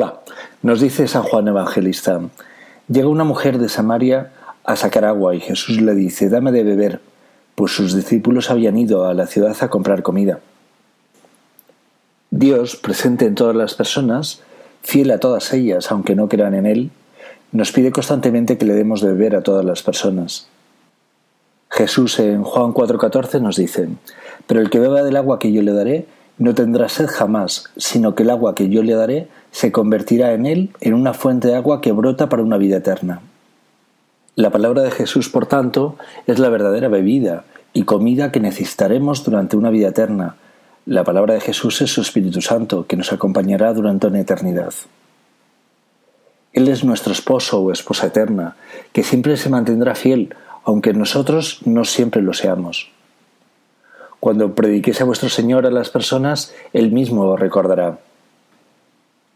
Hola, nos dice San Juan Evangelista. Llega una mujer de Samaria a sacar agua y Jesús le dice, dame de beber, pues sus discípulos habían ido a la ciudad a comprar comida. Dios, presente en todas las personas, fiel a todas ellas, aunque no crean en Él, nos pide constantemente que le demos de beber a todas las personas. Jesús en Juan 4:14 nos dice, pero el que beba del agua que yo le daré, no tendrá sed jamás, sino que el agua que yo le daré se convertirá en él en una fuente de agua que brota para una vida eterna. La palabra de Jesús, por tanto, es la verdadera bebida y comida que necesitaremos durante una vida eterna. La palabra de Jesús es su Espíritu Santo, que nos acompañará durante una eternidad. Él es nuestro esposo o esposa eterna, que siempre se mantendrá fiel, aunque nosotros no siempre lo seamos. Cuando prediquéis a vuestro Señor a las personas, Él mismo os recordará.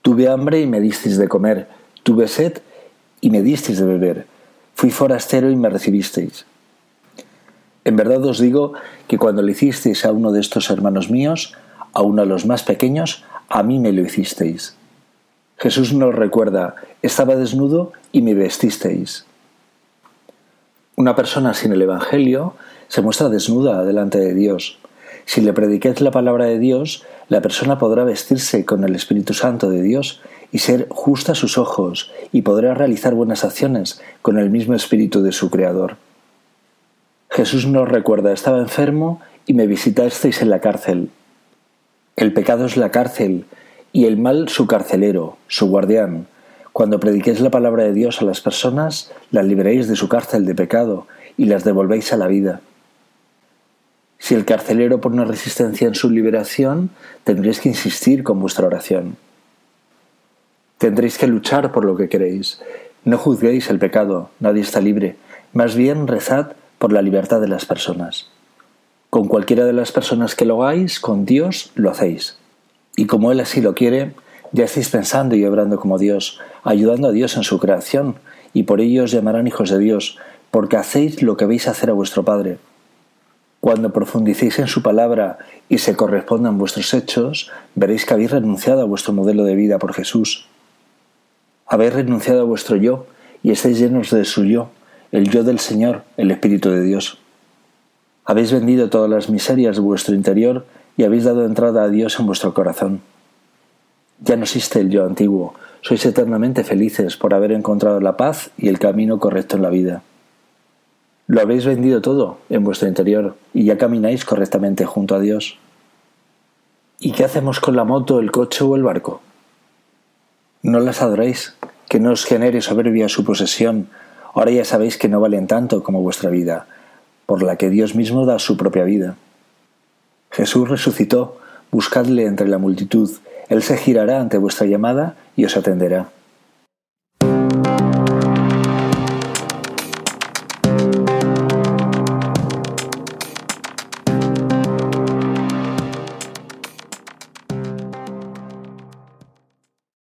Tuve hambre y me disteis de comer, tuve sed y me disteis de beber, fui forastero y me recibisteis. En verdad os digo que cuando le hicisteis a uno de estos hermanos míos, a uno de los más pequeños, a mí me lo hicisteis. Jesús nos recuerda, estaba desnudo y me vestisteis. Una persona sin el Evangelio se muestra desnuda delante de Dios. Si le prediquéis la palabra de Dios, la persona podrá vestirse con el Espíritu Santo de Dios y ser justa a sus ojos, y podrá realizar buenas acciones con el mismo Espíritu de su Creador. Jesús nos recuerda, estaba enfermo y me visitasteis en la cárcel. El pecado es la cárcel y el mal su carcelero, su guardián. Cuando prediquéis la palabra de Dios a las personas, las liberéis de su cárcel de pecado y las devolvéis a la vida. Si el carcelero pone resistencia en su liberación, tendréis que insistir con vuestra oración. Tendréis que luchar por lo que queréis. No juzguéis el pecado, nadie está libre. Más bien rezad por la libertad de las personas. Con cualquiera de las personas que lo hagáis, con Dios lo hacéis. Y como Él así lo quiere, ya estáis pensando y obrando como Dios, ayudando a Dios en su creación, y por ello os llamarán hijos de Dios, porque hacéis lo que veis hacer a vuestro Padre. Cuando profundicéis en su palabra y se correspondan vuestros hechos, veréis que habéis renunciado a vuestro modelo de vida por Jesús. Habéis renunciado a vuestro yo y estáis llenos de su yo, el yo del Señor, el Espíritu de Dios. Habéis vendido todas las miserias de vuestro interior y habéis dado entrada a Dios en vuestro corazón. Ya no existe el yo antiguo, sois eternamente felices por haber encontrado la paz y el camino correcto en la vida. Lo habéis vendido todo en vuestro interior y ya camináis correctamente junto a Dios. ¿Y qué hacemos con la moto, el coche o el barco? No las adoréis, que no os genere soberbia su posesión. Ahora ya sabéis que no valen tanto como vuestra vida, por la que Dios mismo da su propia vida. Jesús resucitó, buscadle entre la multitud, Él se girará ante vuestra llamada y os atenderá.